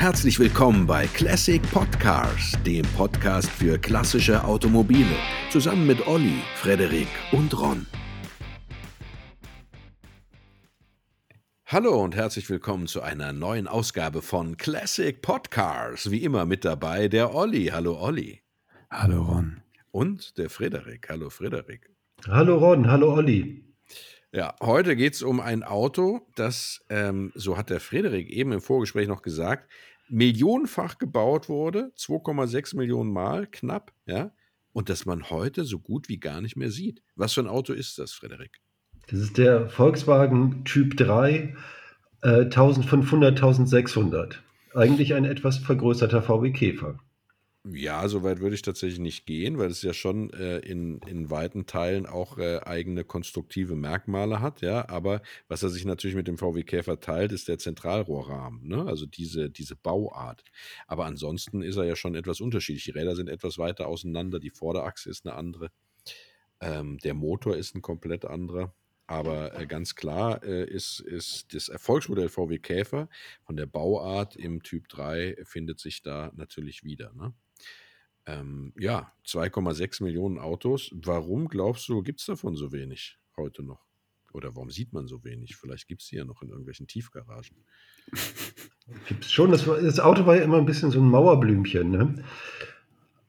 Herzlich willkommen bei Classic Podcars, dem Podcast für klassische Automobile, zusammen mit Olli, Frederik und Ron. Hallo und herzlich willkommen zu einer neuen Ausgabe von Classic Podcars. Wie immer mit dabei der Olli. Hallo Olli. Hallo Ron. Und der Frederik. Hallo Frederik. Hallo Ron, hallo Olli. Ja, heute geht es um ein Auto, das, ähm, so hat der Frederik eben im Vorgespräch noch gesagt, millionenfach gebaut wurde, 2,6 Millionen Mal knapp, ja, und das man heute so gut wie gar nicht mehr sieht. Was für ein Auto ist das, Frederik? Das ist der Volkswagen Typ 3, äh, 1500, 1600. Eigentlich ein etwas vergrößerter VW Käfer. Ja, so weit würde ich tatsächlich nicht gehen, weil es ja schon äh, in, in weiten Teilen auch äh, eigene konstruktive Merkmale hat, ja. Aber was er sich natürlich mit dem VW Käfer teilt, ist der Zentralrohrrahmen, ne? Also diese, diese Bauart. Aber ansonsten ist er ja schon etwas unterschiedlich. Die Räder sind etwas weiter auseinander, die Vorderachse ist eine andere. Ähm, der Motor ist ein komplett anderer. Aber äh, ganz klar äh, ist, ist das Erfolgsmodell VW Käfer von der Bauart im Typ 3 findet sich da natürlich wieder. Ne? Ähm, ja, 2,6 Millionen Autos. Warum glaubst du, gibt es davon so wenig heute noch? Oder warum sieht man so wenig? Vielleicht gibt es die ja noch in irgendwelchen Tiefgaragen. Gibt es schon. Das, das, Auto war ja immer ein bisschen so ein Mauerblümchen. Ne?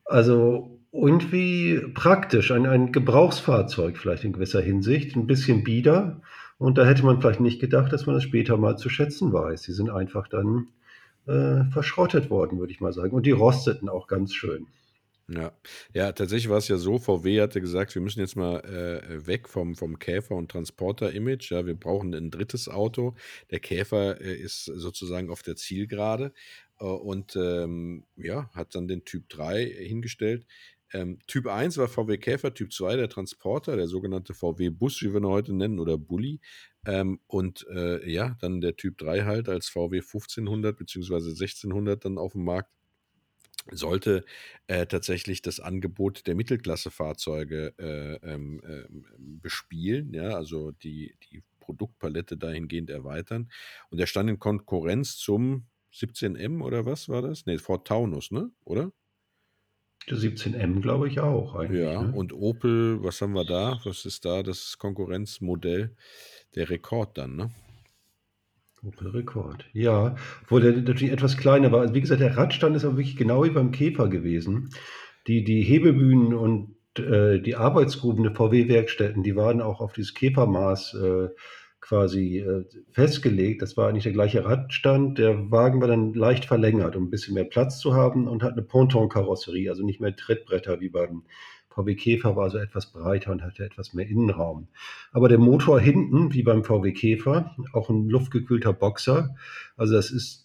Also irgendwie praktisch. Ein, ein Gebrauchsfahrzeug vielleicht in gewisser Hinsicht. Ein bisschen bieder. Und da hätte man vielleicht nicht gedacht, dass man das später mal zu schätzen weiß. Die sind einfach dann äh, verschrottet worden, würde ich mal sagen. Und die rosteten auch ganz schön. Ja. ja, tatsächlich war es ja so, VW hatte gesagt, wir müssen jetzt mal äh, weg vom, vom Käfer- und Transporter-Image. Ja, wir brauchen ein drittes Auto. Der Käfer äh, ist sozusagen auf der Zielgerade äh, und ähm, ja, hat dann den Typ 3 hingestellt. Ähm, typ 1 war VW Käfer, Typ 2 der Transporter, der sogenannte VW Bus, wie wir ihn heute nennen, oder Bulli. Ähm, und äh, ja, dann der Typ 3 halt als VW 1500 bzw. 1600 dann auf dem Markt sollte äh, tatsächlich das Angebot der Mittelklassefahrzeuge äh, ähm, äh, bespielen, ja, also die, die Produktpalette dahingehend erweitern. Und er stand in Konkurrenz zum 17M oder was war das? Ne, Ford Taunus, ne? Oder? Der 17M, glaube ich, auch. Ja, ne? und Opel, was haben wir da? Was ist da das Konkurrenzmodell? Der Rekord dann, ne? Rekord. Ja, obwohl der natürlich etwas kleiner war. Also wie gesagt, der Radstand ist aber wirklich genau wie beim Käfer gewesen. Die, die Hebebühnen und äh, die Arbeitsgruben der VW-Werkstätten, die waren auch auf dieses Käfermaß äh, quasi äh, festgelegt. Das war eigentlich der gleiche Radstand. Der Wagen war dann leicht verlängert, um ein bisschen mehr Platz zu haben und hat eine Ponton-Karosserie, also nicht mehr Trittbretter wie beim VW Käfer war also etwas breiter und hatte etwas mehr Innenraum. Aber der Motor hinten, wie beim VW Käfer, auch ein luftgekühlter Boxer. Also das ist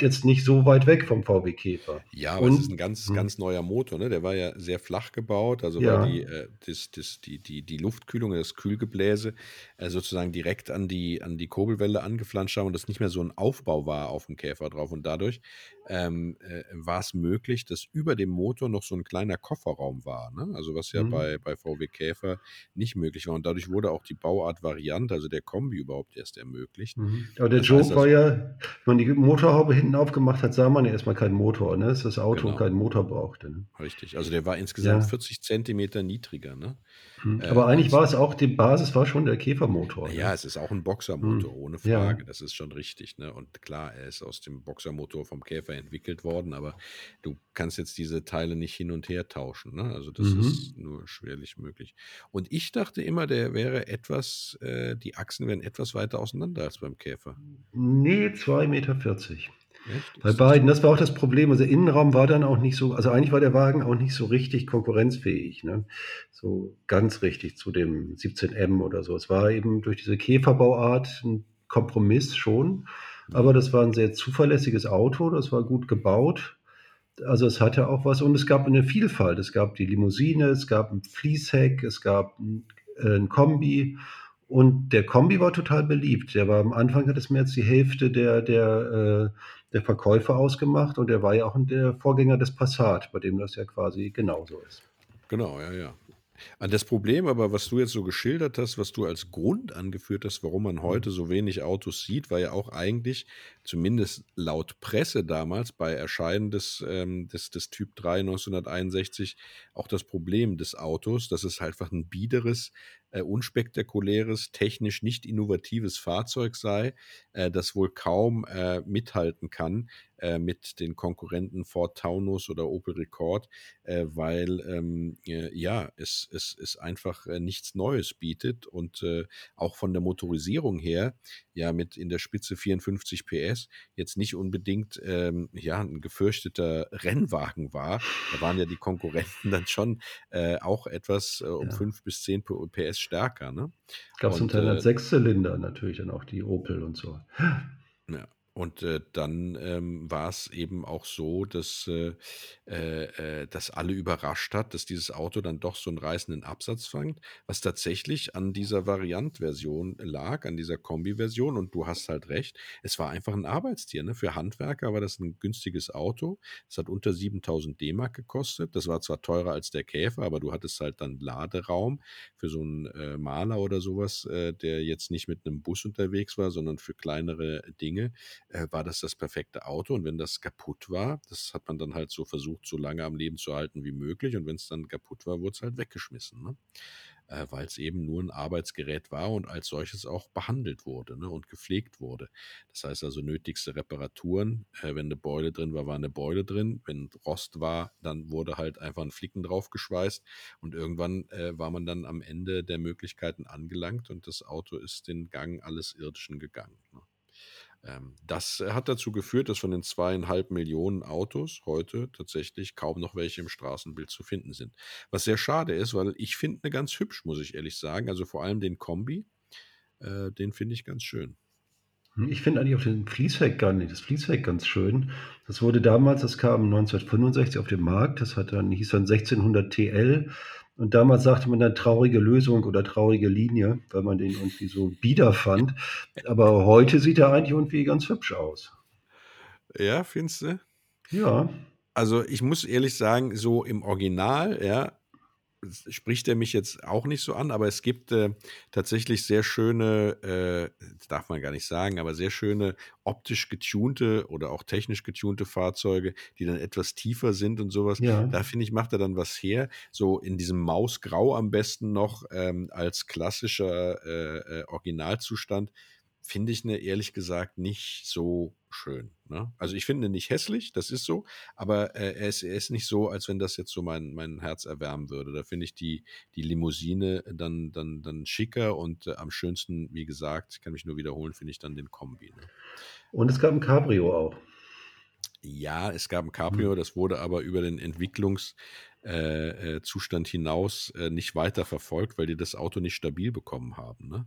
jetzt nicht so weit weg vom VW Käfer. Ja, aber und, es ist ein ganz, hm. ganz neuer Motor. Ne? Der war ja sehr flach gebaut. Also ja. war die, äh, das, das, die, die, die Luftkühlung, das Kühlgebläse äh, sozusagen direkt an die, an die Kurbelwelle angeflanscht haben und das nicht mehr so ein Aufbau war auf dem Käfer drauf. Und dadurch ähm, äh, war es möglich, dass über dem Motor noch so ein kleiner Kofferraum war. Ne? Also was ja mhm. bei, bei VW Käfer nicht möglich war. Und dadurch wurde auch die Bauart-Variante, also der Kombi überhaupt erst ermöglicht. Mhm. Aber der das Joke heißt, war ja, wenn man die Motorhaube hinten aufgemacht hat, sah man ja erstmal keinen Motor, ne? dass das Auto genau. keinen Motor brauchte. Ne? Richtig, also der war insgesamt ja. 40 Zentimeter niedriger. Ne? Mhm. Aber äh, eigentlich war es auch, die Basis war schon der Käfermotor. Ja, ne? es ist auch ein Boxermotor, mhm. ohne Frage. Ja. Das ist schon richtig. Ne? Und klar, er ist aus dem Boxermotor vom Käfer entwickelt worden, aber du kannst jetzt diese Teile nicht hin und her tauschen. Ne? Also das mhm. ist nur schwerlich möglich. Und ich dachte immer, der wäre etwas, äh, die Achsen wären etwas weiter auseinander als beim Käfer. Nee, 2,40 Meter. Echt? Bei beiden, das war auch das Problem. Also Innenraum war dann auch nicht so, also eigentlich war der Wagen auch nicht so richtig konkurrenzfähig, ne? So ganz richtig zu dem 17M oder so. Es war eben durch diese Käferbauart ein Kompromiss schon, aber das war ein sehr zuverlässiges Auto, das war gut gebaut. Also es hatte auch was und es gab eine Vielfalt. Es gab die Limousine, es gab ein Fließheck, es gab ein, äh, ein Kombi und der Kombi war total beliebt. Der war am Anfang hat es mehr als die Hälfte der, der, äh, der Verkäufer ausgemacht und der war ja auch der Vorgänger des Passat, bei dem das ja quasi genauso ist. Genau, ja, ja. An das Problem aber, was du jetzt so geschildert hast, was du als Grund angeführt hast, warum man Mhm. heute so wenig Autos sieht, war ja auch eigentlich, zumindest laut Presse damals bei Erscheinen des, ähm, des, des Typ 3 1961, auch das Problem des Autos, dass es halt einfach ein biederes, äh, unspektakuläres, technisch nicht innovatives Fahrzeug sei, äh, das wohl kaum äh, mithalten kann äh, mit den Konkurrenten Ford Taunus oder Opel Rekord äh, weil ähm, äh, ja, es, es, es einfach äh, nichts Neues bietet und äh, auch von der Motorisierung her, ja, mit in der Spitze 54 PS jetzt nicht unbedingt ähm, ja, ein gefürchteter Rennwagen war. Da waren ja die Konkurrenten dann schon auch etwas um Ja. 5 bis 10 PS stärker. Ne? Gab es Und unter äh, 6-Zylinder natürlich dann auch die Opel und so. Ja. Und äh, dann ähm, war es eben auch so, dass äh, äh, äh, das alle überrascht hat, dass dieses Auto dann doch so einen reißenden Absatz fand, was tatsächlich an dieser Variant-Version lag, an dieser Kombi-Version. Und du hast halt recht, es war einfach ein Arbeitstier. Ne? Für Handwerker war das ein günstiges Auto. Es hat unter 7000 D-Mark gekostet. Das war zwar teurer als der Käfer, aber du hattest halt dann Laderaum für so einen äh, Maler oder sowas, äh, der jetzt nicht mit einem Bus unterwegs war, sondern für kleinere Dinge äh, war das das perfekte Auto. Und wenn das kaputt war, das hat man dann halt so versucht, so lange am Leben zu halten wie möglich. Und wenn es dann kaputt war, wurde es halt weggeschmissen. Ne? Äh, Weil es eben nur ein Arbeitsgerät war und als solches auch behandelt wurde ne? und gepflegt wurde. Das heißt also nötigste Reparaturen. Äh, wenn eine Beule drin war, war eine Beule drin. Wenn Rost war, dann wurde halt einfach ein Flicken drauf geschweißt. Und irgendwann äh, war man dann am Ende der Möglichkeiten angelangt und das Auto ist den Gang alles Irdischen gegangen. Ne? Ähm, das hat dazu geführt, dass von den zweieinhalb Millionen Autos heute tatsächlich kaum noch welche im Straßenbild zu finden sind. Was sehr schade ist, weil ich finde eine ganz hübsch, muss ich ehrlich sagen. Also vor allem den Kombi, äh, den finde ich ganz schön. Hm, ich finde eigentlich auch den Fließheck gar nicht das Fließheck ganz schön. Das wurde damals das kam 1965 auf den Markt. Das hat dann hieß dann 1600 TL und damals sagte man dann traurige Lösung oder traurige Linie, weil man den irgendwie so bieder fand. Aber heute sieht er eigentlich irgendwie ganz hübsch aus. Ja, findest du? Ja. Also ich muss ehrlich sagen, so im Original, ja, spricht er mich jetzt auch nicht so an, aber es gibt äh, tatsächlich sehr schöne, äh, das darf man gar nicht sagen, aber sehr schöne optisch getunte oder auch technisch getunte Fahrzeuge, die dann etwas tiefer sind und sowas. Ja. Da finde ich, macht er dann was her. So in diesem Mausgrau am besten noch ähm, als klassischer äh, äh, Originalzustand finde ich ne ehrlich gesagt nicht so schön. Ne? Also ich finde nicht hässlich, das ist so, aber äh, er, ist, er ist nicht so, als wenn das jetzt so mein, mein Herz erwärmen würde. Da finde ich die, die Limousine dann, dann, dann schicker und äh, am schönsten, wie gesagt, ich kann mich nur wiederholen, finde ich dann den Kombi. Ne? Und es gab ein Cabrio auch. Ja, es gab ein Cabrio, Hm. das wurde aber über den Entwicklungszustand äh, äh, Zustand hinaus äh, nicht weiter verfolgt, weil die das Auto nicht stabil bekommen haben. Ne?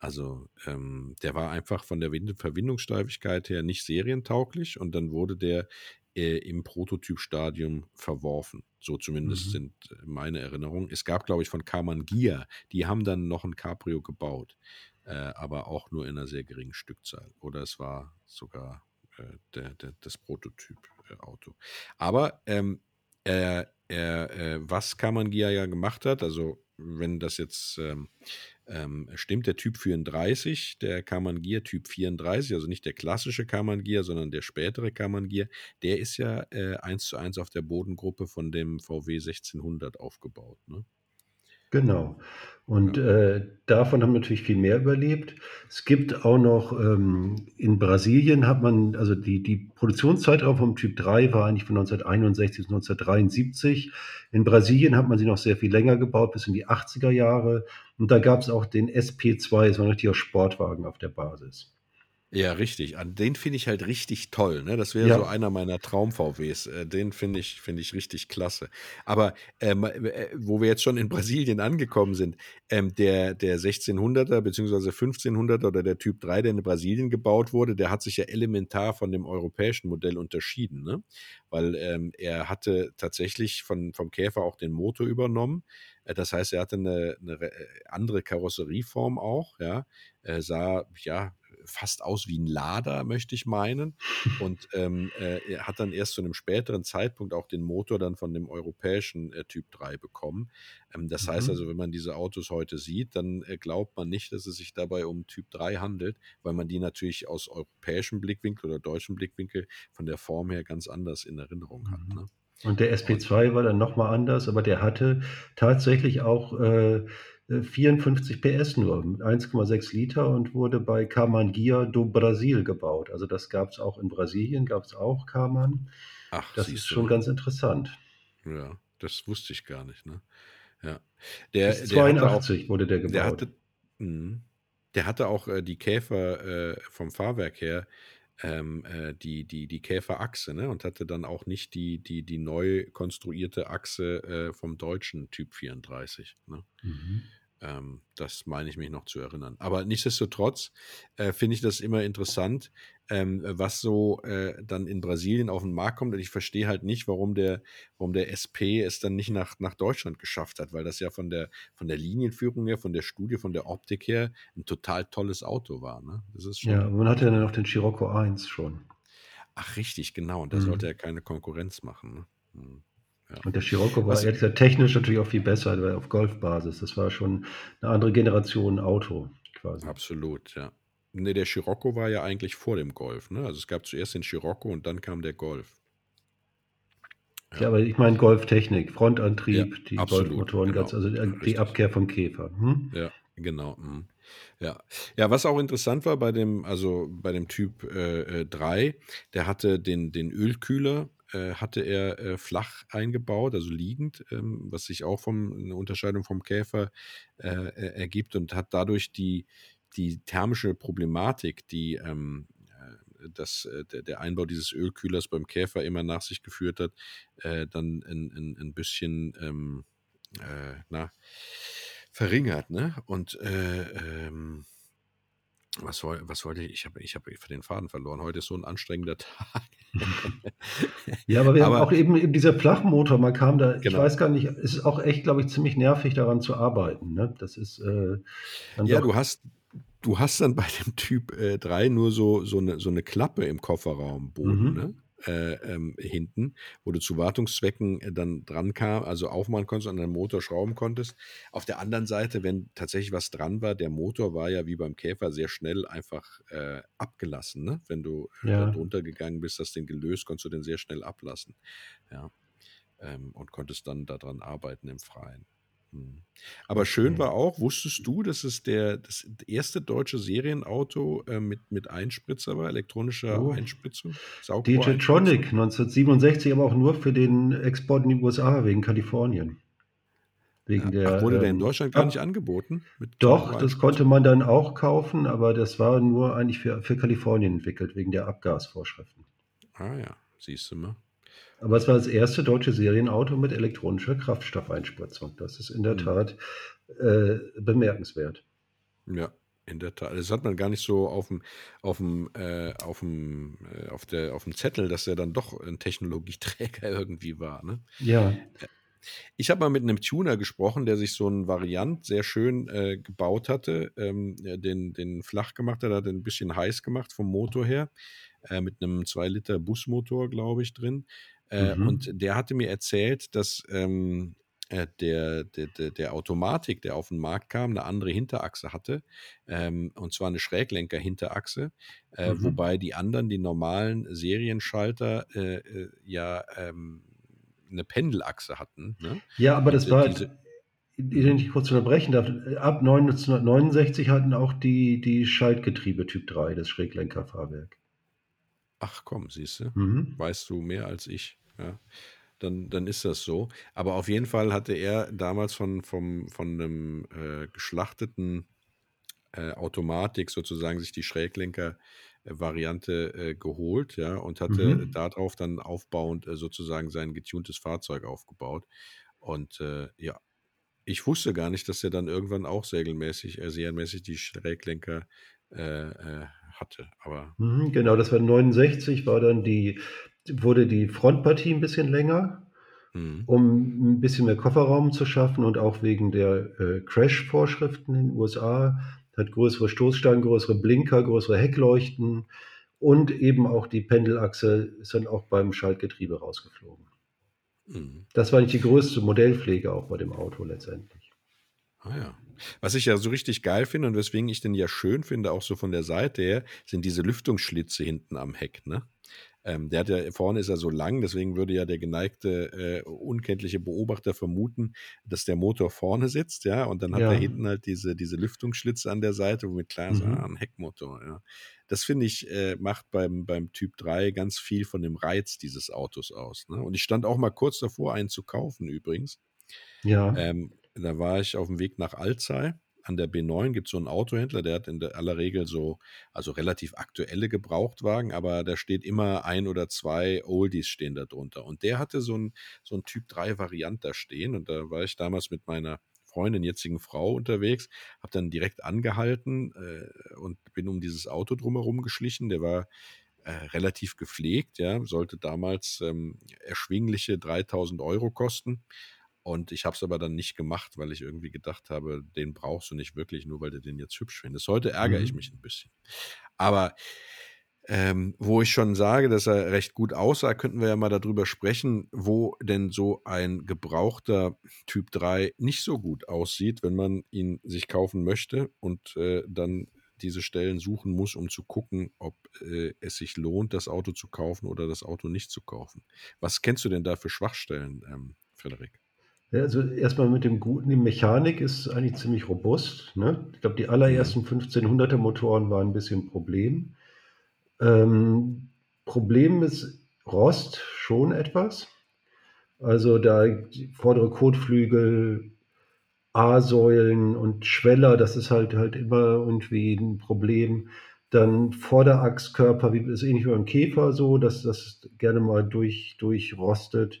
Also ähm, der war einfach von der Wind Verbindungssteifigkeit her nicht serientauglich und dann wurde der äh, im Prototypstadium verworfen. So zumindest Mhm. sind äh, meine Erinnerungen. Es gab, glaube ich, von Karmann Gia, die haben dann noch ein Cabrio gebaut, äh, aber auch nur in einer sehr geringen Stückzahl. Oder es war sogar äh, der, der, das Prototyp-Auto. Aber ähm, äh, äh, was Karmann Gia ja gemacht hat, also wenn das jetzt ähm, ähm, stimmt, der Typ 34, der Karmann Gia Typ 34, also nicht der klassische Karmann Gia, sondern der spätere Karmann Gia, der ist ja äh, 1 zu 1 auf der Bodengruppe von dem VW 1600 aufgebaut. Ne? Genau. Und äh, davon haben natürlich viel mehr überlebt. Es gibt auch noch ähm, in Brasilien hat man, also die, die Produktionszeitraum vom Typ 3 war eigentlich von 1961 bis 1973. In Brasilien hat man sie noch sehr viel länger gebaut, bis in die 80er Jahre. Und da gab es auch den SP2, so ein richtiger Sportwagen auf der Basis. Ja, richtig. An den finde ich halt richtig toll. Ne? Das wäre so Ja, einer meiner Traum-VWs. Äh, den finde ich, finde ich richtig klasse. Aber ähm, äh, wo wir jetzt schon in Brasilien angekommen sind, ähm, der, der 1600er bzw. 1500er oder der Typ 3, der in Brasilien gebaut wurde, der hat sich ja elementar von dem europäischen Modell unterschieden. Ne? Weil ähm, er hatte tatsächlich von, vom Käfer auch den Motor übernommen. Äh, Das heißt, er hatte eine, eine re- äh, andere Karosserieform auch, ja. Er sah, ja, fast aus wie ein Lader, möchte ich meinen. Und ähm, äh, er hat dann erst zu einem späteren Zeitpunkt auch den Motor dann von dem europäischen äh, Typ 3 bekommen. Ähm, das mhm. heißt also, wenn man diese Autos heute sieht, dann äh, glaubt man nicht, dass es sich dabei um Typ 3 handelt, weil man die natürlich aus europäischem Blickwinkel oder deutschem Blickwinkel von der Form her ganz anders in Erinnerung hat. Mhm. Ne? Und der SP2 war dann nochmal anders, aber der hatte tatsächlich auch äh, 54 äh, PS nur, 1,6 Liter und wurde bei Camanguia do Brasil gebaut. Also das gab es auch in Brasilien, gab es auch Carman. Ach, das ist schon ganz interessant. Ja, das wusste ich gar nicht. Ne? Ja. Der, 82 auch, wurde der gebaut. Der hatte, mh, der hatte auch äh, die Käfer äh, vom Fahrwerk her ähm, äh, die, die, die Käferachse ne? und hatte dann auch nicht die, die, die neu konstruierte Achse äh, vom deutschen Typ 34. Ne? Mhm. Ähm, das meine ich mich noch zu erinnern. Aber nichtsdestotrotz äh, finde ich das immer interessant, ähm, was so äh, dann in Brasilien auf den Markt kommt. Und ich verstehe halt nicht, warum der, warum der SP es dann nicht nach, nach Deutschland geschafft hat, weil das ja von der, von der Linienführung her, von der Studie, von der Optik her ein total tolles Auto war. Ne? Das ist schon, ja, man hatte ja dann noch den Scirocco 1 schon. Ach, richtig, genau. Und da mhm. sollte er keine Konkurrenz machen. Ne? Mhm. Ja. Und der Scirocco war ehrlich gesagt technisch natürlich auch viel besser, weil auf Golfbasis. Das war schon eine andere Generation Auto quasi. Absolut, ja. Ne, der Scirocco war ja eigentlich vor dem Golf. Ne? Also es gab zuerst den Scirocco und dann kam der Golf. Ja, ja aber ich meine Golftechnik, Frontantrieb, ja, die absolut, Golfmotoren, genau, ganz, also die richtig. Abkehr vom Käfer. Hm? Ja, genau. Hm. Ja. ja, was auch interessant war bei dem, also bei dem Typ äh, 3, äh, der hatte den, den Ölkühler äh, hatte er äh, flach eingebaut, also liegend, ähm, was sich auch vom, eine Unterscheidung vom Käfer äh, ergibt und hat dadurch die, die thermische Problematik, die ähm, äh, das, der, der, Einbau dieses Ölkühlers beim Käfer immer nach sich geführt hat, äh, dann ein, ein, ein bisschen ähm, äh, na, verringert. Ne? Und ähm, was, woll, was wollte ich? Ich habe ich hab für den Faden verloren. Heute ist so ein anstrengender Tag. ja, aber wir aber, haben auch eben, eben dieser Flachmotor, man kam da, genau. ich weiß gar nicht, es ist auch echt, glaube ich, ziemlich nervig daran zu arbeiten. Ne? Das ist. Äh, ja, du hast, du hast dann bei dem Typ 3 äh, nur so, so, eine, so eine Klappe im Kofferraumboden. Mhm. Ne? Äh, ähm, hinten, wo du zu Wartungszwecken äh, dann dran kam, also aufmachen konntest und an den Motor schrauben konntest. Auf der anderen Seite, wenn tatsächlich was dran war, der Motor war ja wie beim Käfer sehr schnell einfach äh, abgelassen. Ne? Wenn du äh, ja. drunter gegangen bist, hast den gelöst, konntest du den sehr schnell ablassen. Ja. Ähm, und konntest dann daran arbeiten im Freien. Hm. Aber schön war auch, wusstest du, dass es der, das erste deutsche Serienauto äh, mit, mit Einspritzer war, elektronischer oh. Einspritzung? DJ Tronic 1967, aber auch nur für den Export in die USA wegen Kalifornien. Wegen ja. der, Ach, wurde ähm, der in ähm, Deutschland gar nicht angeboten? doch, das konnte man dann auch kaufen, aber das war nur eigentlich für, für Kalifornien entwickelt, wegen der Abgasvorschriften. Ah ja, siehst du mal. Aber es war das erste deutsche Serienauto mit elektronischer Kraftstoffeinspritzung. Das ist in der mhm. Tat äh, bemerkenswert. Ja, in der Tat. Das hat man gar nicht so auf dem, auf dem, äh, auf dem, äh, auf der, auf dem Zettel, dass er dann doch ein Technologieträger irgendwie war. Ne? Ja. Ich habe mal mit einem Tuner gesprochen, der sich so einen Variant sehr schön äh, gebaut hatte, ähm, den, den flach gemacht hat, hat den ein bisschen heiß gemacht vom Motor her, äh, mit einem 2 Liter Busmotor, glaube ich, drin. Äh, mhm. Und der hatte mir erzählt, dass ähm, äh, der, der, der, Automatik, der auf den Markt kam, eine andere Hinterachse hatte. Ähm, und zwar eine Schräglenker-Hinterachse. Äh, mhm. Wobei die anderen, die normalen Serienschalter, äh, äh, ja ähm, eine Pendelachse hatten. Ne? Ja, aber das und, war. Diese, den ich kurz unterbrechen darf, ab 1969 hatten auch die, die Schaltgetriebe Typ 3, das Schräglenkerfahrwerk. Ach komm, siehst du, mhm. weißt du mehr als ich. Ja, dann, dann ist das so. Aber auf jeden Fall hatte er damals von, vom, von einem äh, geschlachteten äh, Automatik sozusagen sich die Schräglenker-Variante äh, geholt, ja, und hatte mhm. darauf dann aufbauend äh, sozusagen sein getuntes Fahrzeug aufgebaut. Und äh, ja, ich wusste gar nicht, dass er dann irgendwann auch sägelmäßig, äh, serienmäßig die Schräglenker hatte. Aber mhm, genau, das war 69, war dann die wurde die Frontpartie ein bisschen länger, mhm. um ein bisschen mehr Kofferraum zu schaffen und auch wegen der äh, Crash-Vorschriften in den USA hat größere Stoßstangen, größere Blinker, größere Heckleuchten und eben auch die Pendelachse ist dann auch beim Schaltgetriebe rausgeflogen. Mhm. Das war nicht die größte Modellpflege auch bei dem Auto letztendlich. Ah ja. Was ich ja so richtig geil finde und weswegen ich den ja schön finde, auch so von der Seite her, sind diese Lüftungsschlitze hinten am Heck, ne? Ähm, der hat ja, vorne ist er so lang, deswegen würde ja der geneigte, äh, unkenntliche Beobachter vermuten, dass der Motor vorne sitzt, ja, und dann hat ja. er hinten halt diese, diese Lüftungsschlitze an der Seite, womit klar ist, mhm. ah, ein Heckmotor, ja. Das finde ich, äh, macht beim, beim Typ 3 ganz viel von dem Reiz dieses Autos aus. Ne? Und ich stand auch mal kurz davor, einen zu kaufen übrigens. Ja. Ähm, da war ich auf dem Weg nach Alzey an der B9 gibt es so einen Autohändler, der hat in aller Regel so, also relativ aktuelle Gebrauchtwagen, aber da steht immer ein oder zwei Oldies stehen da drunter. Und der hatte so ein, so ein Typ 3 Variant da stehen. Und da war ich damals mit meiner Freundin, jetzigen Frau unterwegs, habe dann direkt angehalten äh, und bin um dieses Auto drumherum geschlichen. Der war äh, relativ gepflegt, ja, sollte damals ähm, erschwingliche 3000 Euro kosten. Und ich habe es aber dann nicht gemacht, weil ich irgendwie gedacht habe, den brauchst du nicht wirklich, nur weil du den jetzt hübsch findest. Heute ärgere mhm. ich mich ein bisschen. Aber ähm, wo ich schon sage, dass er recht gut aussah, könnten wir ja mal darüber sprechen, wo denn so ein gebrauchter Typ 3 nicht so gut aussieht, wenn man ihn sich kaufen möchte und äh, dann diese Stellen suchen muss, um zu gucken, ob äh, es sich lohnt, das Auto zu kaufen oder das Auto nicht zu kaufen. Was kennst du denn da für Schwachstellen, ähm, Frederik? Also erstmal mit dem guten, die Mechanik ist eigentlich ziemlich robust. Ne? Ich glaube, die allerersten 1500er Motoren waren ein bisschen ein Problem. Ähm, Problem ist Rost schon etwas. Also da vordere Kotflügel, A-Säulen und Schweller, das ist halt halt immer irgendwie ein Problem. Dann Vorderachskörper, wie ist ähnlich wie beim Käfer so, dass das gerne mal durch, durchrostet.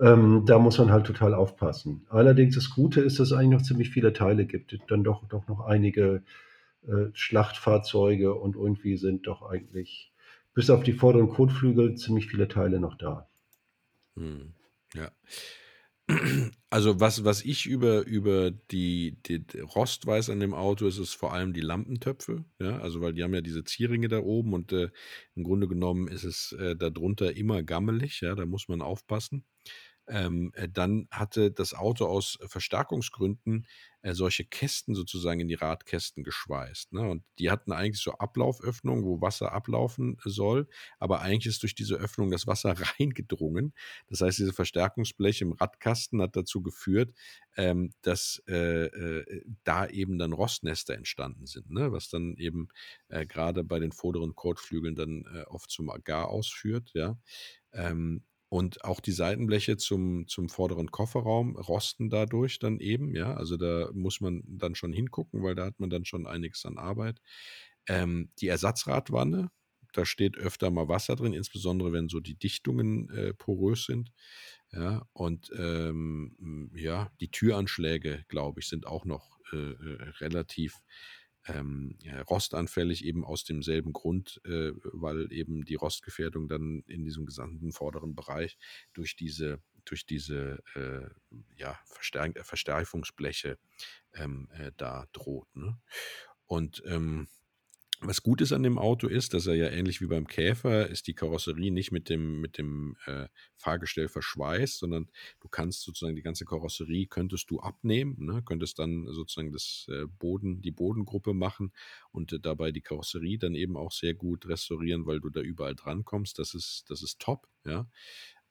Ähm, da muss man halt total aufpassen. Allerdings das Gute ist, dass es eigentlich noch ziemlich viele Teile gibt. Dann doch, doch noch einige äh, Schlachtfahrzeuge und irgendwie sind doch eigentlich bis auf die vorderen Kotflügel ziemlich viele Teile noch da. Hm, ja. Also was, was ich über, über die, die, Rost weiß an dem Auto, ist es vor allem die Lampentöpfe. Ja, also weil die haben ja diese Zierringe da oben und äh, im Grunde genommen ist es äh, darunter immer gammelig. Ja, da muss man aufpassen. Ähm, äh, dann hatte das Auto aus Verstärkungsgründen äh, solche Kästen sozusagen in die Radkästen geschweißt. Ne? Und die hatten eigentlich so Ablauföffnungen, wo Wasser ablaufen soll, aber eigentlich ist durch diese Öffnung das Wasser reingedrungen. Das heißt, diese Verstärkungsblech im Radkasten hat dazu geführt, ähm, dass äh, äh, da eben dann Rostnester entstanden sind, ne? was dann eben äh, gerade bei den vorderen Kotflügeln dann äh, oft zum Agar ausführt. Ja? Ähm, und auch die Seitenbleche zum, zum vorderen Kofferraum rosten dadurch dann eben, ja. Also da muss man dann schon hingucken, weil da hat man dann schon einiges an Arbeit. Ähm, die Ersatzradwanne, da steht öfter mal Wasser drin, insbesondere wenn so die Dichtungen äh, porös sind. Ja, und ähm, ja, die Türanschläge, glaube ich, sind auch noch äh, äh relativ ähm, rostanfällig eben aus demselben Grund, äh, weil eben die Rostgefährdung dann in diesem gesamten vorderen Bereich durch diese durch diese äh, ja, Verstärk Verstärkungsbleche ähm, äh, da droht. Ne? Und ähm, was gut ist an dem Auto ist, dass er ja ähnlich wie beim Käfer ist die Karosserie nicht mit dem, mit dem äh, Fahrgestell verschweißt, sondern du kannst sozusagen die ganze Karosserie könntest du abnehmen, ne? könntest dann sozusagen das äh, Boden, die Bodengruppe machen und äh, dabei die Karosserie dann eben auch sehr gut restaurieren, weil du da überall dran kommst. Das ist, das ist top, ja.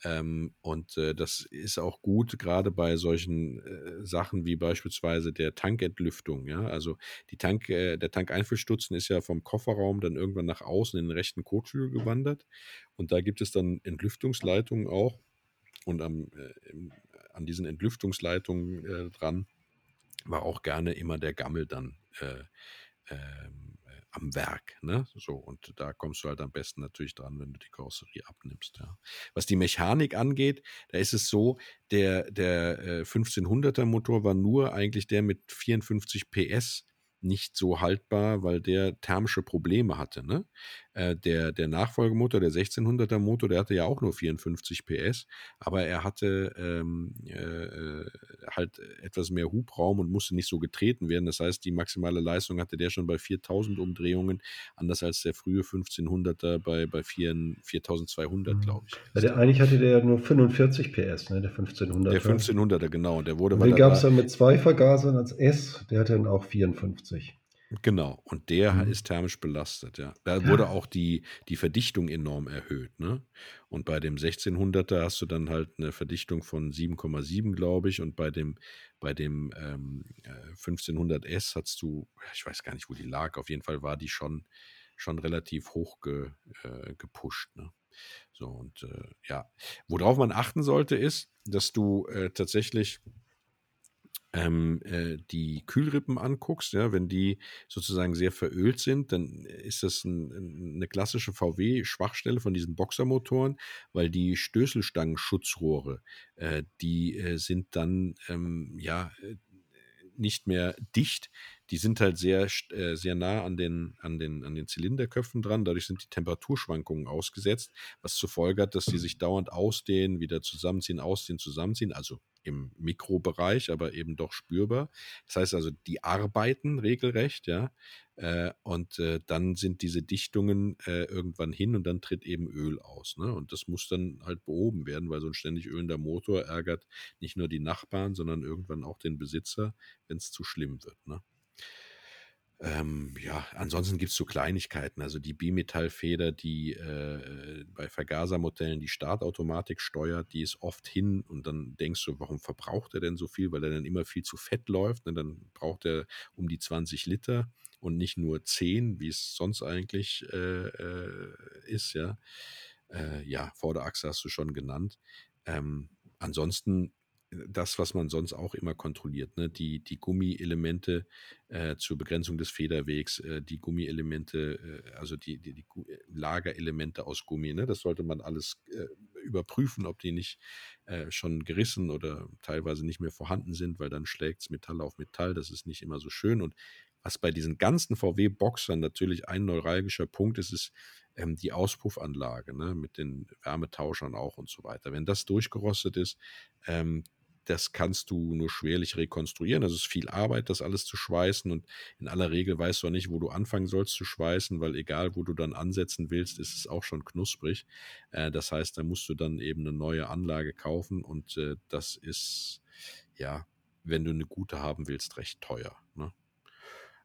Ähm, und äh, das ist auch gut, gerade bei solchen äh, Sachen wie beispielsweise der Tankentlüftung. Ja? Also die Tank, äh, der Tankeinfüllstutzen ist ja vom Kofferraum dann irgendwann nach außen in den rechten Kotflügel gewandert. Und da gibt es dann Entlüftungsleitungen auch. Und am, äh, im, an diesen Entlüftungsleitungen äh, dran war auch gerne immer der Gammel dann äh, ähm, am Werk. Ne? So, und da kommst du halt am besten natürlich dran, wenn du die Karosserie abnimmst. Ja. Was die Mechanik angeht, da ist es so, der, der äh, 1500er Motor war nur eigentlich der mit 54 PS nicht so haltbar, weil der thermische Probleme hatte. Ne? Äh, der, der Nachfolgemotor, der 1600er Motor, der hatte ja auch nur 54 PS, aber er hatte ähm, äh, halt etwas mehr Hubraum und musste nicht so getreten werden. Das heißt, die maximale Leistung hatte der schon bei 4000 Umdrehungen, anders als der frühe 1500er bei, bei 4, 4200, mhm. glaube ich. Ja, der, eigentlich hatte der nur 45 PS, ne, der 1500er. Der 1500er, genau. Der wurde, den gab es dann mit zwei Vergasern als S, der hatte dann auch 54. Genau, und der mhm. ist thermisch belastet, ja. Da wurde auch die, die Verdichtung enorm erhöht, ne? Und bei dem 1600er hast du dann halt eine Verdichtung von 7,7, glaube ich, und bei dem, bei dem ähm, 1500S äh, hast du, ich weiß gar nicht, wo die lag, auf jeden Fall war die schon, schon relativ hoch ge, äh, gepusht, ne? So, und äh, ja, worauf man achten sollte, ist, dass du äh, tatsächlich ähm, äh, die Kühlrippen anguckst, ja, wenn die sozusagen sehr verölt sind, dann ist das ein, eine klassische VW-Schwachstelle von diesen Boxermotoren, weil die Stößelstangenschutzrohre, äh, die äh, sind dann ähm, ja äh, nicht mehr dicht. Die sind halt sehr, äh, sehr nah an den, an, den, an den Zylinderköpfen dran. Dadurch sind die Temperaturschwankungen ausgesetzt, was zur Folge hat, dass die sich dauernd ausdehnen, wieder zusammenziehen, ausdehnen, zusammenziehen. Also im Mikrobereich, aber eben doch spürbar. Das heißt also, die arbeiten regelrecht, ja. Äh, und äh, dann sind diese Dichtungen irgendwann hin und dann tritt eben Öl aus. Ne? Und das muss dann halt behoben werden, weil so ein ständig ölender Motor ärgert nicht nur die Nachbarn, sondern irgendwann auch den Besitzer, wenn es zu schlimm wird. Ne? Ähm, ja, ansonsten gibt es so Kleinigkeiten. Also die Bimetallfeder, die äh, bei Vergasermodellen die Startautomatik steuert, die ist oft hin und dann denkst du, warum verbraucht er denn so viel? Weil er dann immer viel zu fett läuft. Ne? Dann braucht er um die 20 Liter und nicht nur 10, wie es sonst eigentlich äh, äh, ist. Ja, äh, ja, Vorderachse hast du schon genannt. Ähm, ansonsten das, was man sonst auch immer kontrolliert, ne? die, die Gummielemente äh, zur Begrenzung des Federwegs, äh, die Gummielemente, äh, also die, die, die, äh, Lagerelemente aus Gummi, ne? das sollte man alles äh, überprüfen, ob die nicht äh, schon gerissen oder teilweise nicht mehr vorhanden sind, weil dann schlägt es Metall auf Metall, das ist nicht immer so schön und was bei diesen ganzen VW-Boxern natürlich ein neuralgischer Punkt ist, ist ähm, die Auspuffanlage ne, mit den Wärmetauschern auch und so weiter. Wenn das durchgerostet ist, ähm, das kannst du nur schwerlich rekonstruieren. Das ist viel Arbeit, das alles zu schweißen und in aller Regel weißt du auch nicht, wo du anfangen sollst zu schweißen, weil egal, wo du dann ansetzen willst, ist es auch schon knusprig. Äh, das heißt, da musst du dann eben eine neue Anlage kaufen und äh, das ist, ja, wenn du eine gute haben willst, recht teuer. Ne?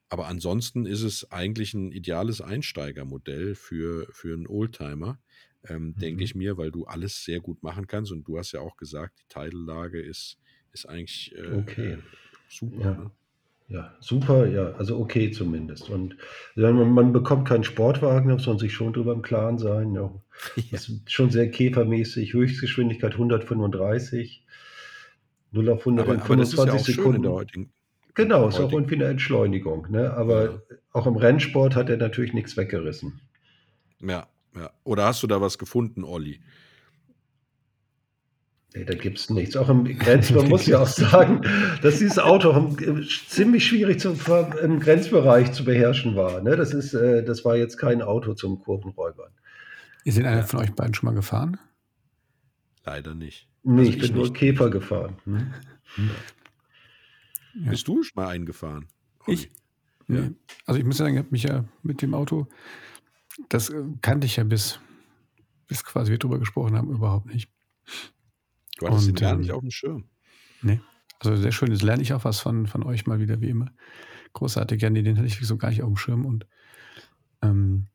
Aber ansonsten ist es eigentlich ein ideales Einsteigermodell für, für einen Oldtimer ähm, mhm. denke ich mir, weil du alles sehr gut machen kannst. Und du hast ja auch gesagt, die Teillage ist, ist eigentlich äh, okay. super. Ja. Ne? ja. super, ja, also okay zumindest. Und man, man, bekommt keinen Sportwagen, da muss man sich schon drüber im Klaren sein. Ja. Das ist schon sehr käfermäßig, Höchstgeschwindigkeit 135, 0 auf 100 aber, in 25 aber Sekunden. in der heutigen Genau, ist auch irgendwie eine Entschleunigung. Ne? Aber ja. auch im Rennsport hat er natürlich nichts weggerissen. Ja, ja. Oder hast du da was gefunden, Olli? Nee, da gibt es nichts. Auch im Grenz, man muss ja auch sagen, dass dieses Auto auch ziemlich schwierig zum, im Grenzbereich zu beherrschen war. Ne? Das, ist, äh, das war jetzt kein Auto zum Kurvenräubern. Ist denn einer von euch beiden schon mal gefahren? Leider nicht. Nee, also ich bin ich nur. Käfer gefahren. Hm? Ja. Bist du schon mal eingefahren? Olli? Ich? Nee. Ja. Also ich muss sagen, ich habe mich ja mit dem Auto das äh, kannte ich ja bis, bis quasi wir drüber gesprochen haben, überhaupt nicht. Du hattest Und, den nicht ähm, auf dem Schirm. Nee. Also sehr schön, jetzt lerne ich auch was von, von euch mal wieder, wie immer. Großartig, ja, nee, den hatte ich so gar nicht auf dem Schirm und ähm,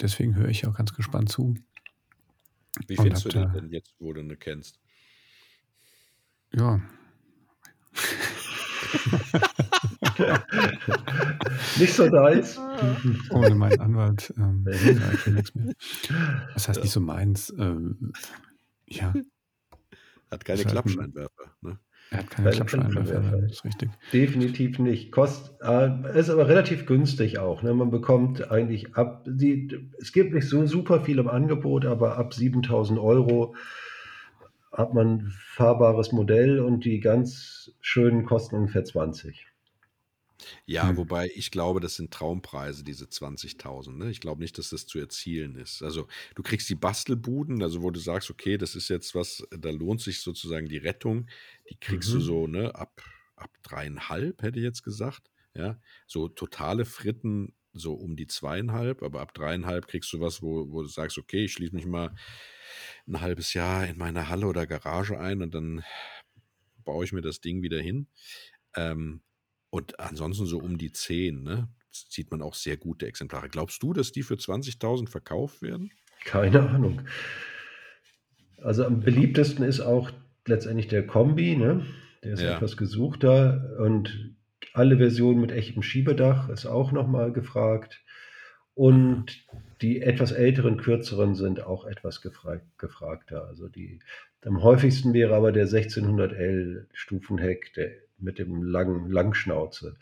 deswegen höre ich auch ganz gespannt zu. Wie findest du den denn jetzt, wo du ihn kennst? Ja. nicht so nice. Ohne meinen Anwalt. Ähm, nichts mehr. Das heißt ja. nicht so meins. Ähm, ja. Hat keine Klappscheinwerfer. Ne? Er hat keine, keine Klappscheinwerfer, das ist richtig. Definitiv nicht. Kost, äh, ist aber relativ günstig auch. Ne? Man bekommt eigentlich ab, die, es gibt nicht so super viel im Angebot, aber ab 7000 Euro hat man ein fahrbares Modell und die ganz schönen kosten ungefähr 20. Ja, Hm. wobei ich glaube, das sind Traumpreise, diese 20.000, ne? Ich glaube nicht, dass das zu erzielen ist. Also, du kriegst die Bastelbuden, also wo du sagst: „Okay, das ist jetzt was, da lohnt sich sozusagen die Rettung.“ Die kriegst du Mhm. so, ne, ab ab 3,5 hätte ich jetzt gesagt, ja? So totale Fritten so um die 2,5, aber ab 3,5 kriegst du was, wo wo du sagst: „Okay, ich schließe mich mal 'n halbes Jahr in meine Halle oder Garage ein und dann baue ich mir das Ding wieder hin.“ Ähm, und ansonsten so um die 10, ne? Sieht man auch sehr gute Exemplare. Glaubst du, dass die für 20.000 verkauft werden? Keine Ahnung. Also, am beliebtesten ist auch letztendlich der Kombi, ne? Der ist ja etwas gesuchter und alle Versionen mit echtem Schiebedach ist auch noch mal gefragt. Und die etwas älteren, kürzeren sind auch etwas gefrag gefragter. Also, die am häufigsten wäre aber der 1600L Stufenheck, der mit dem langen Langschnauze.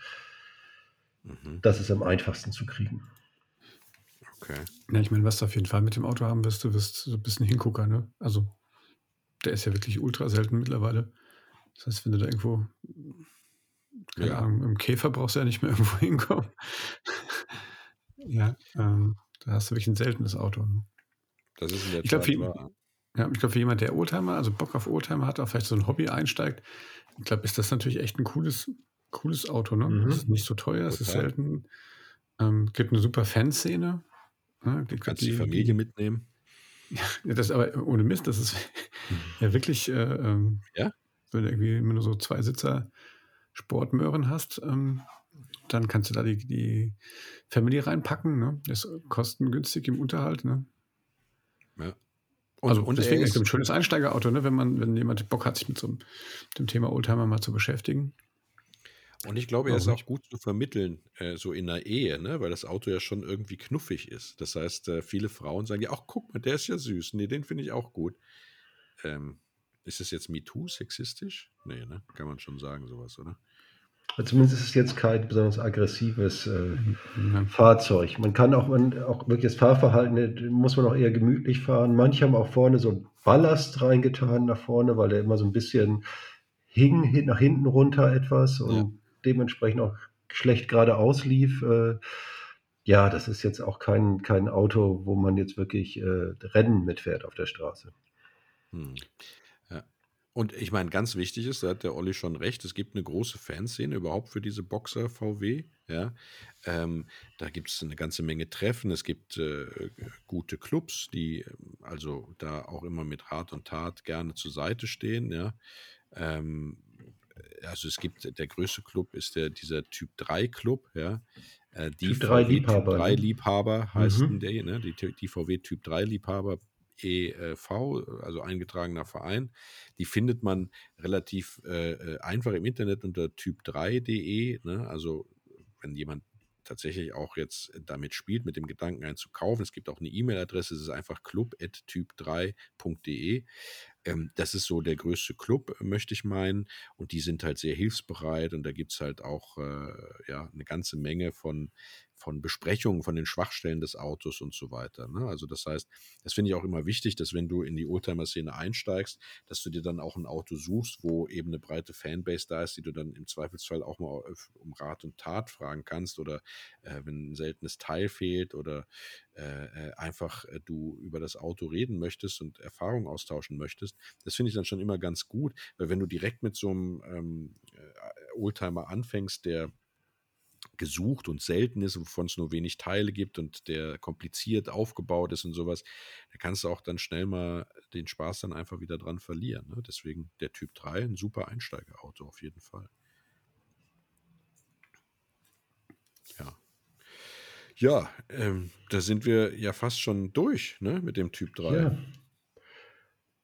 Mhm. Das ist am einfachsten zu kriegen. Okay. Ja, ich meine, was du auf jeden Fall mit dem Auto haben wirst, du wirst du bist 'n Hingucker, ne? Also, der ist ja wirklich ultra selten mittlerweile. Das heißt, wenn du da irgendwo keine Ja. Ahnung, mit'm Käfer brauchst du ja nicht mehr irgendwo hinkommen. Ja, ähm, da hast du wirklich 'n seltenes Auto, ne? Das ist in der Ich glaube, für ja, ich glaube, für jemand, der Oldtimer also Bock auf Oldtimer hat, auch vielleicht so 'n Hobby einsteigt, ich glaube, ist das natürlich echt 'n cooles cooles Auto, ne? Es ist Mhm. nicht so teuer, es ist selten. Ähm, gibt 'ne super Fanszene, ne? Die Kannst die die Familie mitnehmen. Ja, das aber ohne Mist, das ist ja wirklich, äh, ähm Ja? wenn du irgendwie immer nur so Zweisitzer Sportmöhren hast, ähm, dann kannst du da die die Family reinpacken, ne? Ist kostengünstig im Unterhalt, ne? Ja. Und Also, und deswegen echt 'n ist schönes Einsteigerauto, ne, wenn man wenn jemand Bock hat, sich mit so 'm dem Thema Oldtimer mal zu beschäftigen. und ich glaube, er ist auch nicht? gut zu vermitteln, äh, so in 'ner Ehe, ne, weil das Auto ja schon irgendwie knuffig ist. Das heißt, äh, viele Frauen sagen ja: „Ach, guck mal, der ist ja süß. Ne, den finde ich auch gut.“ Ähm, ist das jetzt MeToo sexistisch? Ne, ne? Kann man schon sagen, so was, oder? Zumindest ist es jetzt kein besonders aggressives, äh, Mhm, ja. Fahrzeug. Man kann auch man auch wirklich das Fahrverhalten, äh, muss man auch eher gemütlich fahren. Manche haben auch vorne so Ballast reingetan nach vorne, weil der immer so 'n bisschen hing hin nach hinten runter etwas Ja. und dementsprechend auch schlecht geradeaus lief. Äh, ja, das ist jetzt auch kein kein Auto, wo man jetzt wirklich, äh, Rennen mitfährt auf der Straße. Mhm. Und ich meine, ganz wichtig ist, da hat der Olli schon recht, es gibt 'ne große Fanszene überhaupt für diese Boxer VW, ja? Ähm, da gibt's 'ne ganze Menge Treffen. Es gibt, äh, gute Clubs, die, ähm, also da auch immer mit Rat und Tat gerne zur Seite stehen, ja? Ähm, äh, also es gibt der größte Club ist der dieser Typ 3 Club, ja? Äh, die Typ 3 VW Typ Liebhaber, 3 ne? Liebhaber heißt 'n Mhm. der, ne? Die die VW Typ 3 Liebhaber e.V., also eingetragener Verein. Die findet man relativ, äh, äh, einfach im Internet unter typ3.de, ne? Also, wenn jemand tatsächlich auch jetzt damit spielt, mit dem Gedanken, einen zu kaufen. Es gibt auch 'ne E-Mail-Adresse, es ist einfach club@typ3.de. Ähm, das ist so der größte Club, möchte ich meinen. Und die sind halt sehr hilfsbereit und da gibt's halt auch, äh, ja, 'ne ganze Menge von von Besprechungen von den Schwachstellen des Autos und so weiter, ne? Also, das heißt, das finde ich auch immer wichtig, dass wenn du in die Oldtimer-Szene einsteigst, dass du dir dann auch 'n Auto suchst, wo eben 'ne breite Fanbase da ist, die du dann im Zweifelsfall auch mal f um Rat und Tat fragen kannst oder, äh, wenn 'n seltenes Teil fehlt oder, äh, äh, einfach, äh, du über das Auto reden möchtest und Erfahrungen austauschen möchtest. Das finde ich dann schon immer ganz gut, weil wenn du direkt mit so 'nem, ähm, äh, Oldtimer anfängst, der gesucht und selten ist, wovon's nur wenig Teile gibt und der kompliziert aufgebaut ist und so was, da kannst du auch dann schnell mal den Spaß dann einfach wieder dran verlieren, ne? Deswegen der Typ 3 'n super Einsteigerauto auf jeden Fall. Ja. Ja, ähm, da sind wir ja fast schon durch, ne, mit dem Typ 3. Ja.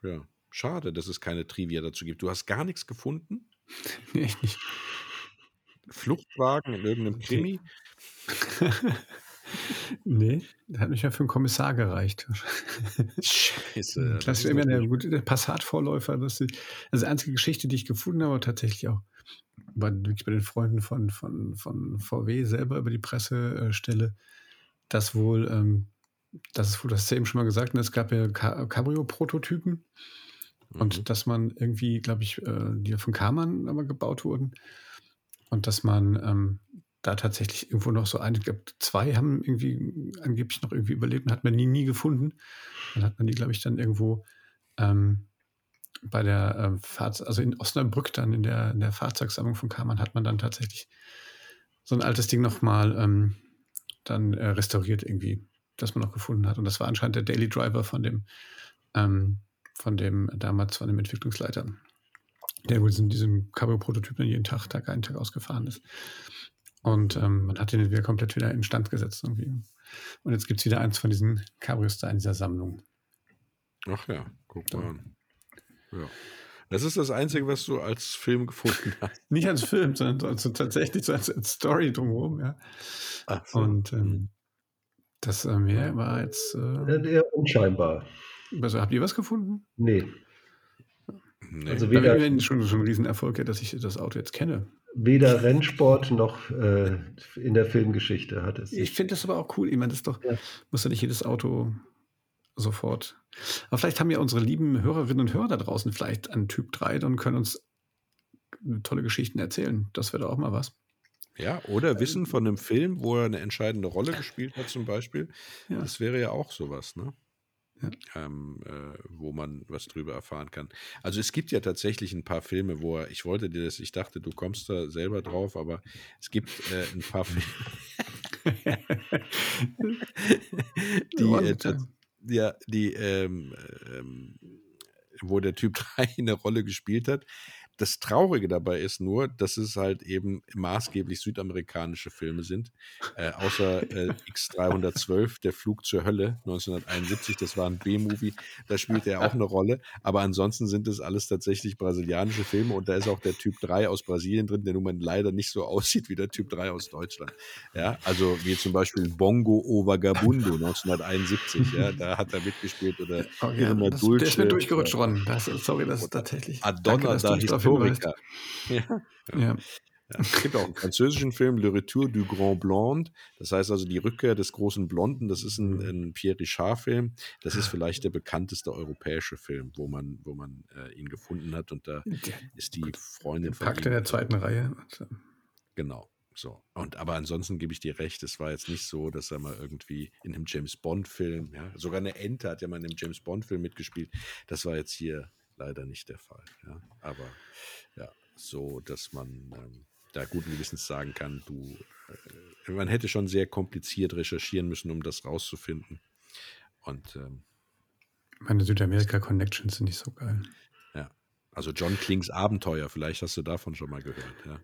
Ja, schade, dass es keine Trivia dazu gibt. Du hast gar nix gefunden? Ne, echt nicht. Fluchtwagen in irgend 'nem Ne. Krimi? Ne, der hat nicht mal für 'n Kommissar gereicht. Scheiße, ja, das ist immer der natürlich gute Passat-Vorläufer, das ist also die einzige Geschichte, die ich gefunden habe, tatsächlich auch bei wirklich bei den Freunden von von von VW selber über die Presse äh, Stelle, dass wohl, ähm das ist wohl das hast du eben schon mal gesagt, ne, es gab ja Ca Cabrio-Prototypen Mhm. und dass man irgendwie, glaube ich, äh, die von Karmann aber gebaut wurden und dass man, ähm, da tatsächlich irgendwo noch so eine, ich glaube, zwei haben irgendwie angeblich noch irgendwie überlebt und hat man nie, nie gefunden. Dann hat man die, glaube ich, dann irgendwo ähm, bei der äh, Fahrt, also in Osnabrück dann in der, in der Fahrzeugsammlung von Kamann hat man dann tatsächlich so ein altes Ding nochmal ähm, dann äh, restauriert irgendwie, das man noch gefunden hat. Und das war anscheinend der Daily Driver von dem, ähm, von dem damals von dem Entwicklungsleiter, der wohl in diesem Cabrio-Prototyp jeden Tag, Tag ein, Tag ausgefahren ist. Und ähm, man hat den wieder komplett wieder instand gesetzt irgendwie. Und jetzt gibt es wieder eins von diesen Cabrios da in dieser Sammlung. Ach ja, guck mal an. Ja. Das ist das Einzige, was du als Film gefunden hast. Nicht als Film, sondern also tatsächlich so als, als Story drumherum, ja. Ach so. Und ähm, hm. das äh, mehr war jetzt. Äh, eher unscheinbar. Also, habt ihr was gefunden? Nee. nee. Also weder, ich schon, schon ein Riesenerfolg, ja, dass ich das Auto jetzt kenne weder Rennsport noch äh, in der Filmgeschichte hat es. Ich finde das aber auch cool. Ich meine, das doch, ja. muss ja nicht jedes Auto sofort. Aber vielleicht haben ja unsere lieben Hörerinnen und Hörer da draußen vielleicht einen Typ 3 und können uns tolle Geschichten erzählen. Das wäre doch auch mal was. Ja, oder Wissen von einem Film, wo er eine entscheidende Rolle gespielt hat, zum Beispiel. Ja. Das wäre ja auch sowas, ne? Ja. Ähm, äh, wo man was drüber erfahren kann. Also es gibt ja tatsächlich ein paar Filme, wo er, ich wollte dir das, ich dachte, du kommst da selber drauf, aber es gibt äh, ein paar Filme, die, äh, ja, die, ähm, ähm, wo der Typ 3 eine Rolle gespielt hat. Das Traurige dabei ist nur, dass es halt eben maßgeblich südamerikanische Filme sind. Äh, außer äh, X312, der Flug zur Hölle 1971, das war ein B-Movie, da spielt er auch eine Rolle. Aber ansonsten sind es alles tatsächlich brasilianische Filme und da ist auch der Typ 3 aus Brasilien drin, der nun mal leider nicht so aussieht wie der Typ 3 aus Deutschland. Ja, also wie zum Beispiel Bongo o Vagabundo 1971, ja, da hat er mitgespielt oder oh, ja, das, Dulce, Der ist mir durchgerutscht worden. Das, sorry, das ist tatsächlich. Adonna Danke, da Historiker. Ja. ja. ja. Es gibt auch einen französischen Film, Le Retour du Grand Blonde. Das heißt also die Rückkehr des großen Blonden. Das ist ein, ein Pierre Richard-Film. Das ist vielleicht der bekannteste europäische Film, wo man, wo man äh, ihn gefunden hat. Und da ist die Freundin von Pakt in der zweiten Reihe. Genau. So. Und aber ansonsten gebe ich dir recht, es war jetzt nicht so, dass er mal irgendwie in einem James Bond-Film, ja, sogar eine Ente hat ja mal in einem James Bond-Film mitgespielt. Das war jetzt hier leider nicht der Fall. Ja. Aber ja, so, dass man ähm, da guten Gewissens sagen kann, du, äh, man hätte schon sehr kompliziert recherchieren müssen, um das rauszufinden. Und ähm, meine Südamerika-Connections sind nicht so geil. Ja. Also John Klings Abenteuer, vielleicht hast du davon schon mal gehört. Ja.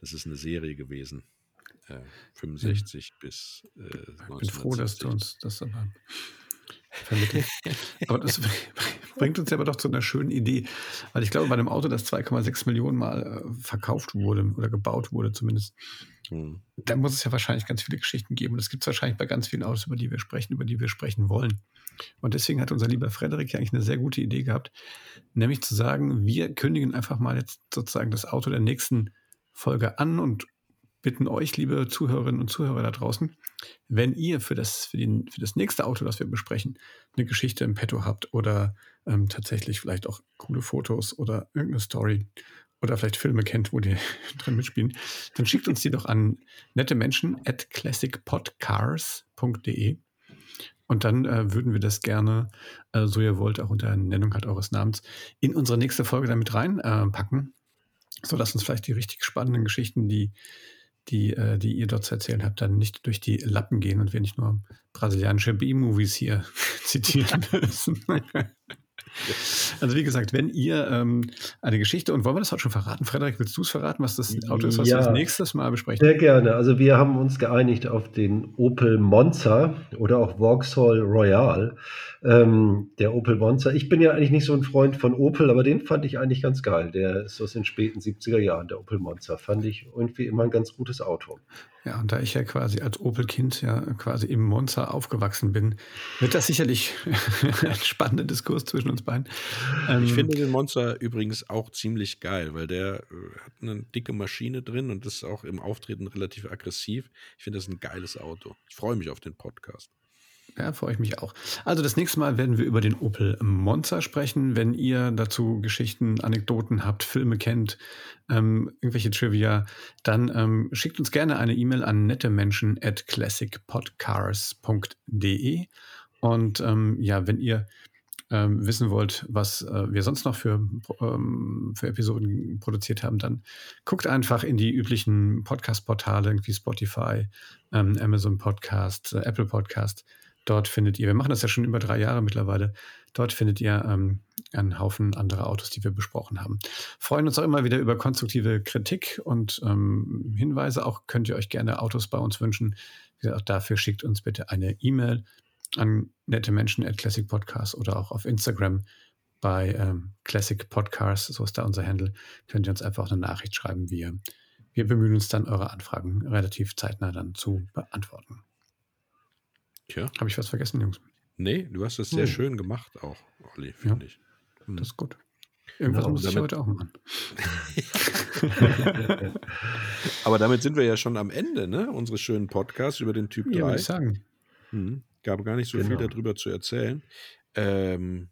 Das ist eine Serie gewesen. Äh, 65 mhm. bis äh, Ich bin froh, dass du uns das aber vermittelt. aber das bringt uns aber doch zu einer schönen Idee. Weil ich glaube, bei einem Auto, das 2,6 Millionen Mal äh, verkauft wurde oder gebaut wurde zumindest, hm. da muss es ja wahrscheinlich ganz viele Geschichten geben. Und das gibt es wahrscheinlich bei ganz vielen Autos, über die wir sprechen, über die wir sprechen wollen. Und deswegen hat unser lieber Frederik ja eigentlich eine sehr gute Idee gehabt, nämlich zu sagen, wir kündigen einfach mal jetzt sozusagen das Auto der nächsten Folge an und bitten euch, liebe Zuhörerinnen und Zuhörer da draußen, wenn ihr für das, für, den, für das nächste Auto, das wir besprechen, eine Geschichte im Petto habt oder ähm, tatsächlich vielleicht auch coole Fotos oder irgendeine Story oder vielleicht Filme kennt, wo die drin mitspielen, dann schickt uns die doch an nette Menschen at classicpodcars.de und dann äh, würden wir das gerne, äh, so ihr wollt, auch unter Nennung halt eures Namens, in unsere nächste Folge damit reinpacken, äh, sodass uns vielleicht die richtig spannenden Geschichten, die die, äh, die ihr dort zu erzählen habt, dann nicht durch die Lappen gehen und wir nicht nur brasilianische B-Movies hier zitieren müssen. Also wie gesagt, wenn ihr ähm, eine Geschichte, und wollen wir das heute schon verraten? Frederik, willst du es verraten, was das Auto ist, was ja, wir als nächstes Mal besprechen? Sehr gerne. Also wir haben uns geeinigt auf den Opel Monza oder auch Vauxhall Royal. Ähm, der Opel Monza. Ich bin ja eigentlich nicht so ein Freund von Opel, aber den fand ich eigentlich ganz geil. Der ist aus den späten 70er Jahren, der Opel Monza. Fand ich irgendwie immer ein ganz gutes Auto. Ja, und da ich ja quasi als Opel-Kind ja quasi im Monza aufgewachsen bin, wird das sicherlich ein spannender Diskurs zwischen uns beiden. Ähm, ich finde den Monza übrigens auch ziemlich geil, weil der äh, hat eine dicke Maschine drin und ist auch im Auftreten relativ aggressiv. Ich finde das ein geiles Auto. Ich freue mich auf den Podcast. Ja, freue ich mich auch. Also das nächste Mal werden wir über den Opel Monza sprechen. Wenn ihr dazu Geschichten, Anekdoten habt, Filme kennt, ähm, irgendwelche Trivia, dann ähm, schickt uns gerne eine E-Mail an nettemenschen at classicpodcars.de. Und ähm, ja, wenn ihr ähm, wissen wollt, was äh, wir sonst noch für, ähm, für Episoden produziert haben, dann guckt einfach in die üblichen Podcast-Portale, irgendwie Spotify, ähm, Amazon Podcast, äh, Apple Podcast. Dort findet ihr, wir machen das ja schon über drei Jahre mittlerweile, dort findet ihr ähm, einen Haufen anderer Autos, die wir besprochen haben. Freuen uns auch immer wieder über konstruktive Kritik und ähm, Hinweise. Auch könnt ihr euch gerne Autos bei uns wünschen. Wie gesagt, auch dafür schickt uns bitte eine E-Mail an nette Menschen at Classic Podcast oder auch auf Instagram bei ähm, Classic Podcast, so ist da unser Handle, könnt ihr uns einfach eine Nachricht schreiben. Wir, wir bemühen uns dann, eure Anfragen relativ zeitnah dann zu beantworten. Tja. Habe ich was vergessen, Jungs? Nee, du hast es sehr nee. schön gemacht auch, Olli, finde ja, ich. Hm. Das ist gut. Irgendwas genau, muss ich heute auch machen. Aber damit sind wir ja schon am Ende, ne? Unseres schönen Podcasts über den Typ 3. Ja, würde ich sagen. Hm. Gab gar nicht so genau. viel darüber zu erzählen. Ähm,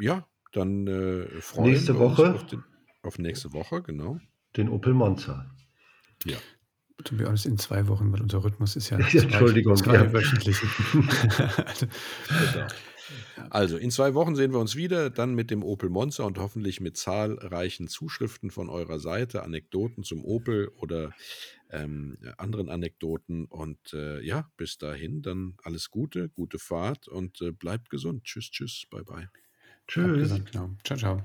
ja, dann äh, freuen nächste wir Woche. uns auf, den, auf nächste Woche, genau. Den Opel Monza. Ja. Tun wir alles in zwei Wochen, weil unser Rhythmus ist ja, ja Entschuldigung, zwei ja. wöchentlich. genau. Also in zwei Wochen sehen wir uns wieder, dann mit dem Opel Monza und hoffentlich mit zahlreichen Zuschriften von eurer Seite, Anekdoten zum Opel oder ähm, anderen Anekdoten. Und äh, ja, bis dahin dann alles Gute, gute Fahrt und äh, bleibt gesund. Tschüss, tschüss, bye bye. Tschüss. Ciao, ciao.